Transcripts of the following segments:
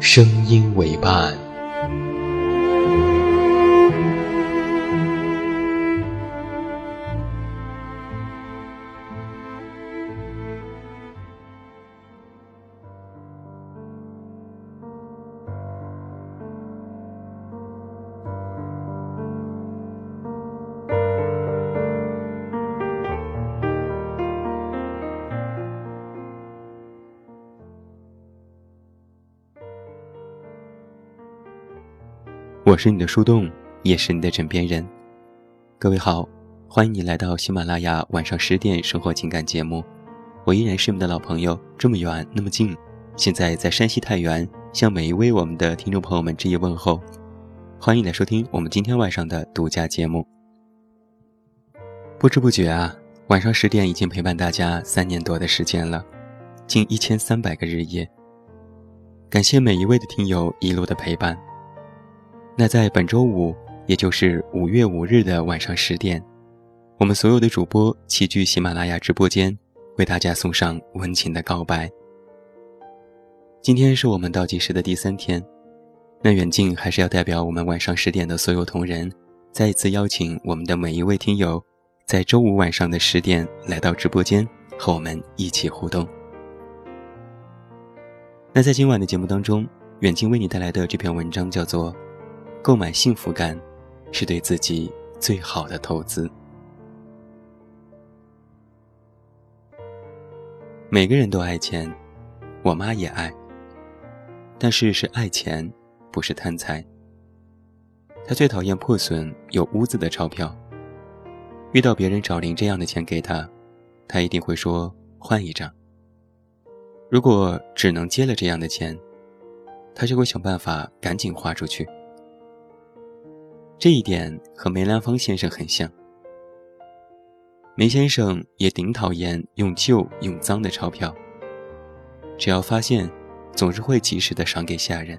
声音为伴。我是你的树洞，也是你的枕边人。各位好，欢迎你来到喜马拉雅晚上十点生活情感节目。我依然是你们的老朋友，这么远那么近，现在在山西太原，向每一位我们的听众朋友们致以问候。欢迎来收听我们今天晚上的独家节目。不知不觉啊，晚上十点已经陪伴大家三年多的时间了，近一千三百个日夜。感谢每一位的听友一路的陪伴。那在本周五，也就是五月五日的晚上十点，我们所有的主播齐聚喜马拉雅直播间，为大家送上温情的告白。今天是我们倒计时的第三天，那远近还是要代表我们晚上十点的所有同仁，再一次邀请我们的每一位听友，在周五晚上的十点来到直播间，和我们一起互动。那在今晚的节目当中，远近为你带来的这篇文章叫做。购买幸福感，是对自己最好的投资。每个人都爱钱，我妈也爱，但是是爱钱，不是贪财。她最讨厌破损有污渍的钞票。遇到别人找零这样的钱给她，她一定会说换一张。如果只能接了这样的钱，她就会想办法赶紧花出去。这一点和梅兰芳先生很像。梅先生也顶讨厌用旧用脏的钞票，只要发现，总是会及时的赏给下人。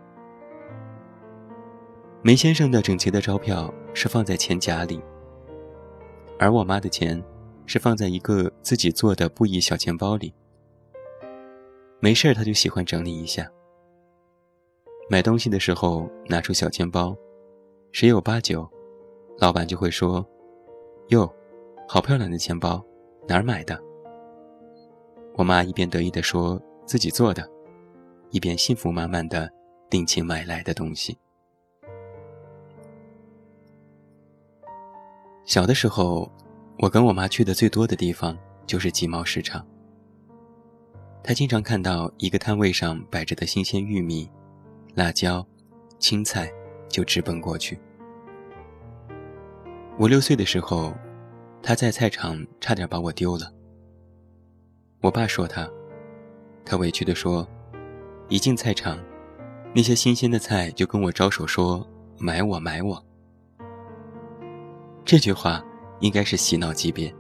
梅先生的整齐的钞票是放在钱夹里，而我妈的钱是放在一个自己做的布艺小钱包里。没事他就喜欢整理一下。买东西的时候拿出小钱包。十有八九，老板就会说：“哟，好漂亮的钱包，哪儿买的？”我妈一边得意地说自己做的，一边幸福满满的定情买来的东西。小的时候，我跟我妈去的最多的地方就是集贸市场。她经常看到一个摊位上摆着的新鲜玉米、辣椒、青菜。就直奔过去。五六岁的时候，他在菜场差点把我丢了。我爸说他，他委屈地说：“一进菜场，那些新鲜的菜就跟我招手说买我买我。”这句话应该是洗脑级别。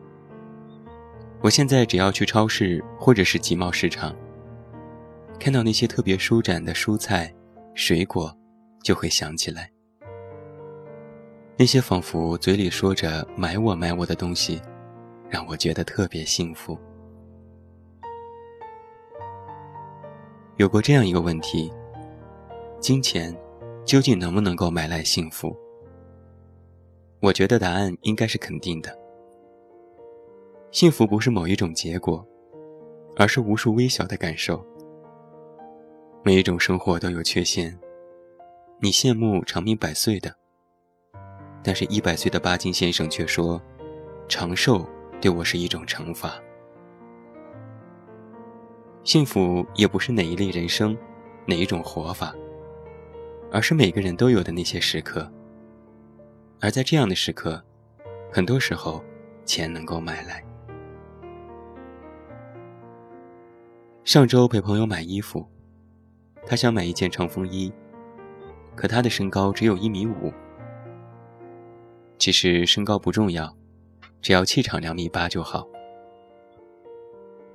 我现在只要去超市或者是集贸市场，看到那些特别舒展的蔬菜、水果。就会想起来，那些仿佛嘴里说着“买我买我”的东西，让我觉得特别幸福。有过这样一个问题：金钱究竟能不能够买来幸福？我觉得答案应该是肯定的。幸福不是某一种结果，而是无数微小的感受。每一种生活都有缺陷。你羡慕长命百岁的，但是一百岁的巴金先生却说，长寿对我是一种惩罚。幸福也不是哪一类人生，哪一种活法，而是每个人都有的那些时刻。而在这样的时刻，很多时候，钱能够买来。上周陪朋友买衣服，他想买一件长风衣。可他的身高只有一米五。其实身高不重要，只要气场两米八就好。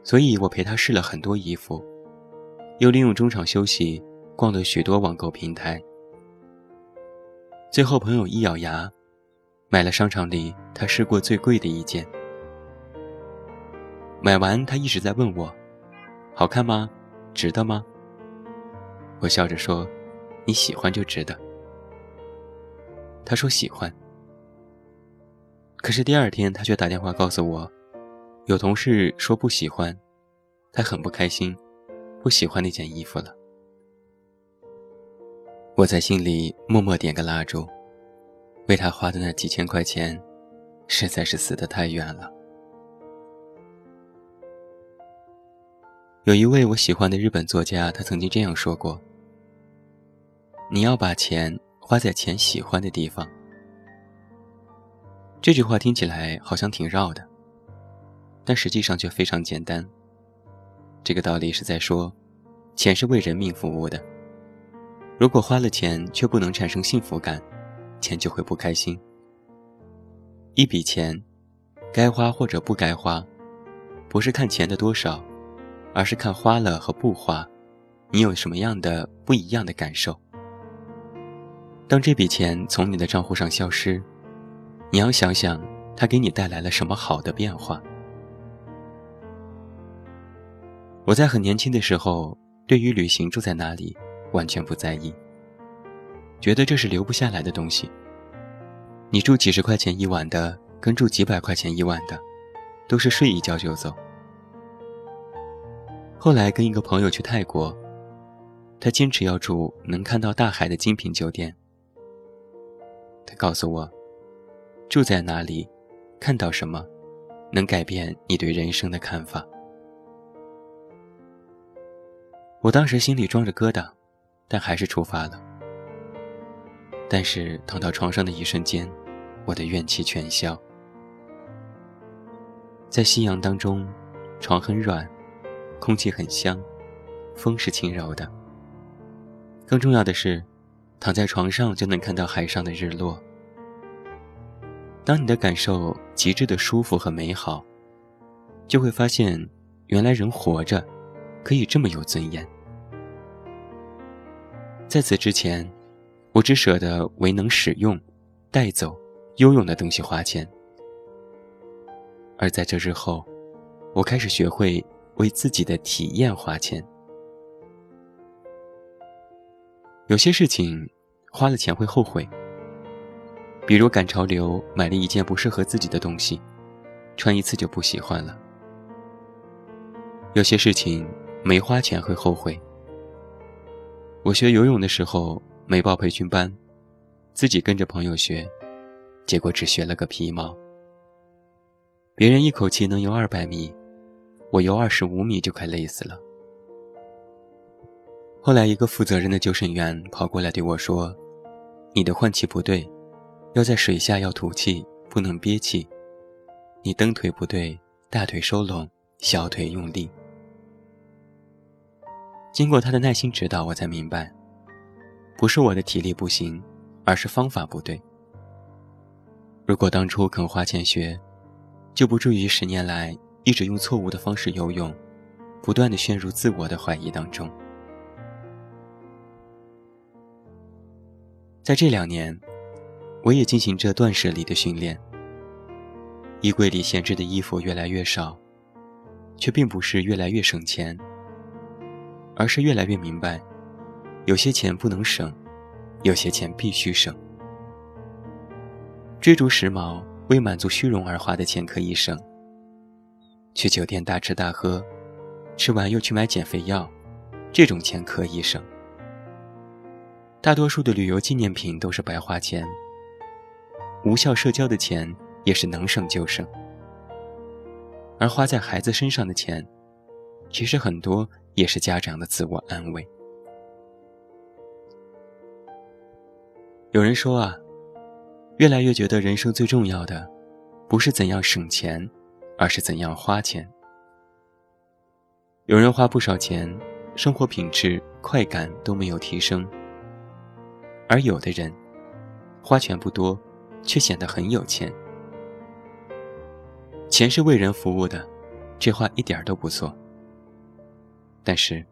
所以我陪他试了很多衣服，又利用中场休息逛了许多网购平台。最后朋友一咬牙，买了商场里他试过最贵的一件。买完他一直在问我：“好看吗？值得吗？”我笑着说。你喜欢就值得。他说喜欢，可是第二天他却打电话告诉我，有同事说不喜欢，他很不开心，不喜欢那件衣服了。我在心里默默点个蜡烛，为他花的那几千块钱，实在是死得太冤了。有一位我喜欢的日本作家，他曾经这样说过。你要把钱花在钱喜欢的地方。这句话听起来好像挺绕的，但实际上却非常简单。这个道理是在说，钱是为人民服务的。如果花了钱却不能产生幸福感，钱就会不开心。一笔钱，该花或者不该花，不是看钱的多少，而是看花了和不花，你有什么样的不一样的感受。当这笔钱从你的账户上消失，你要想想，它给你带来了什么好的变化。我在很年轻的时候，对于旅行住在哪里完全不在意，觉得这是留不下来的东西。你住几十块钱一晚的，跟住几百块钱一晚的，都是睡一觉就走。后来跟一个朋友去泰国，他坚持要住能看到大海的精品酒店。他告诉我，住在哪里，看到什么，能改变你对人生的看法。我当时心里装着疙瘩，但还是出发了。但是躺到床上的一瞬间，我的怨气全消。在夕阳当中，床很软，空气很香，风是轻柔的。更重要的是。躺在床上就能看到海上的日落。当你的感受极致的舒服和美好，就会发现，原来人活着，可以这么有尊严。在此之前，我只舍得为能使用、带走、拥有的东西花钱；而在这之后，我开始学会为自己的体验花钱。有些事情花了钱会后悔，比如赶潮流买了一件不适合自己的东西，穿一次就不喜欢了。有些事情没花钱会后悔。我学游泳的时候没报培训班，自己跟着朋友学，结果只学了个皮毛。别人一口气能游二百米，我游二十五米就快累死了。后来，一个负责任的救生员跑过来对我说：“你的换气不对，要在水下要吐气，不能憋气。你蹬腿不对，大腿收拢，小腿用力。”经过他的耐心指导，我才明白，不是我的体力不行，而是方法不对。如果当初肯花钱学，就不至于十年来一直用错误的方式游泳，不断的陷入自我的怀疑当中。在这两年，我也进行着断舍离的训练。衣柜里闲置的衣服越来越少，却并不是越来越省钱，而是越来越明白，有些钱不能省，有些钱必须省。追逐时髦、为满足虚荣而花的钱可以省，去酒店大吃大喝，吃完又去买减肥药，这种钱可以省。大多数的旅游纪念品都是白花钱，无效社交的钱也是能省就省，而花在孩子身上的钱，其实很多也是家长的自我安慰。有人说啊，越来越觉得人生最重要的，不是怎样省钱，而是怎样花钱。有人花不少钱，生活品质、快感都没有提升；而有的人，花钱不多，却显得很有钱。钱是为人服务的，这话一点都不错。但是，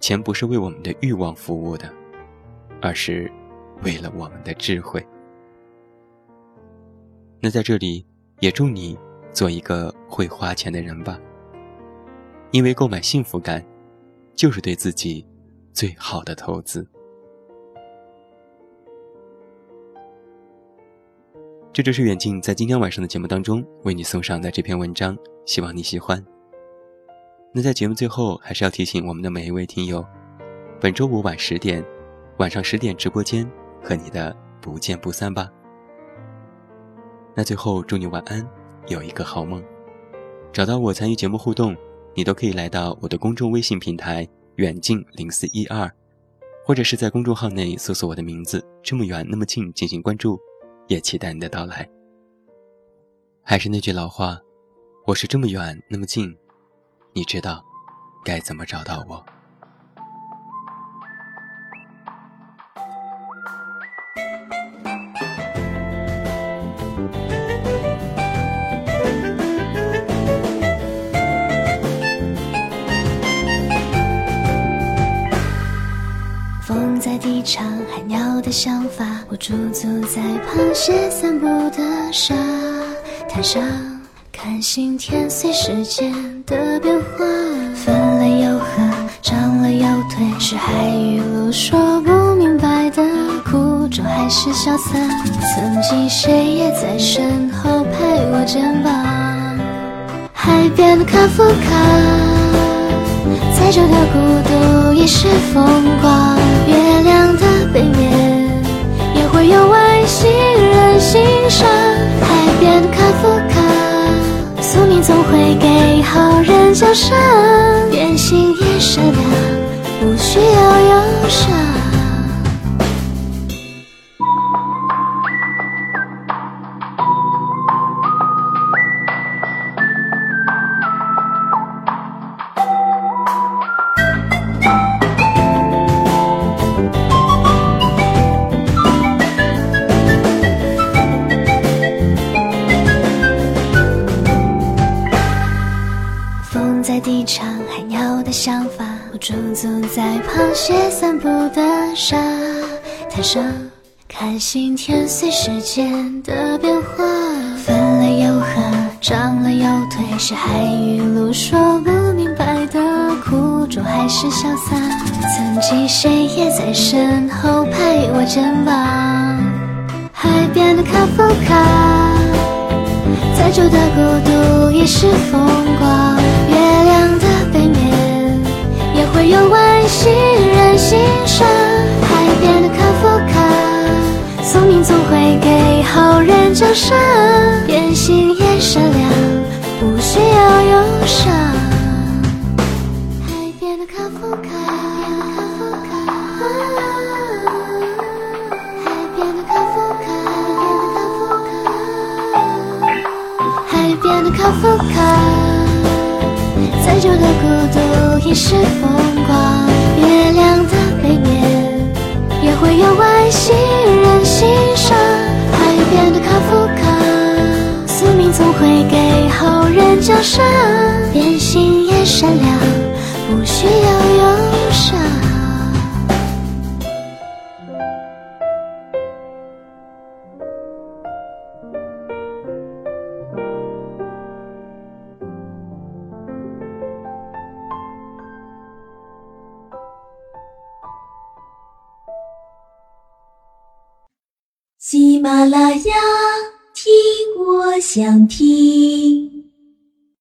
钱不是为我们的欲望服务的，而是。为了我们的智慧，那在这里也祝你做一个会花钱的人吧。因为购买幸福感，就是对自己最好的投资。这就是远近在今天晚上的节目当中为你送上的这篇文章，希望你喜欢。那在节目最后，还是要提醒我们的每一位听友，本周五晚十点，晚上十点直播间。和你的不见不散吧。那最后祝你晚安，有一个好梦。找到我参与节目互动，你都可以来到我的公众微信平台远近零四一二，或者是在公众号内搜索我的名字这么远那么近进行关注，也期待你的到来。还是那句老话，我是这么远那么近，你知道该怎么找到我。风在低唱海鸟的想法，我驻足在螃蟹散步的沙滩上，看星天随时间的变化，分了又合，长了又退，是海与陆说不明白的苦衷还是潇洒？曾经谁也在身后拍我肩膀，海边的卡夫卡。再久的孤独也是风光，月亮的背面也会有总会给好人奖赏。变心也善良，不需要忧伤。驻足在螃蟹散步的沙滩上，看星天随时间的变化，分了又合，长了又退，是海与陆说不明白的苦衷还是潇洒？曾经谁也在身后拍我肩膀，海边的卡夫卡，再久的孤独也是风光，也会有外星。欣赏海边的卡夫卡，宿命总会给好人奖赏。变心也善良，不需要忧伤。海边的卡夫卡，海边的卡夫卡，海边的卡夫卡，再久的孤独也是风光。月亮的背面也会有外星人欣赏。海边的卡夫卡，宿命总会给后人奖赏。变心也善良，不需要忧伤。喜马拉雅，听我想听。